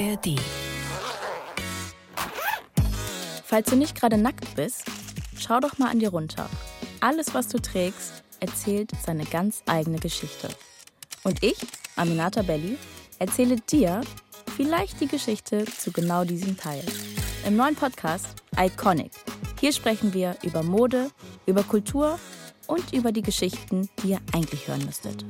ARD. Falls du nicht gerade nackt bist, schau doch mal an dir runter. Alles, was du trägst, erzählt seine ganz eigene Geschichte. Und ich, Aminata Belli, erzähle dir vielleicht die Geschichte zu genau diesem Teil. Im neuen Podcast Iconic. Hier sprechen wir über Mode, über Kultur und über die Geschichten, die ihr eigentlich hören müsstet.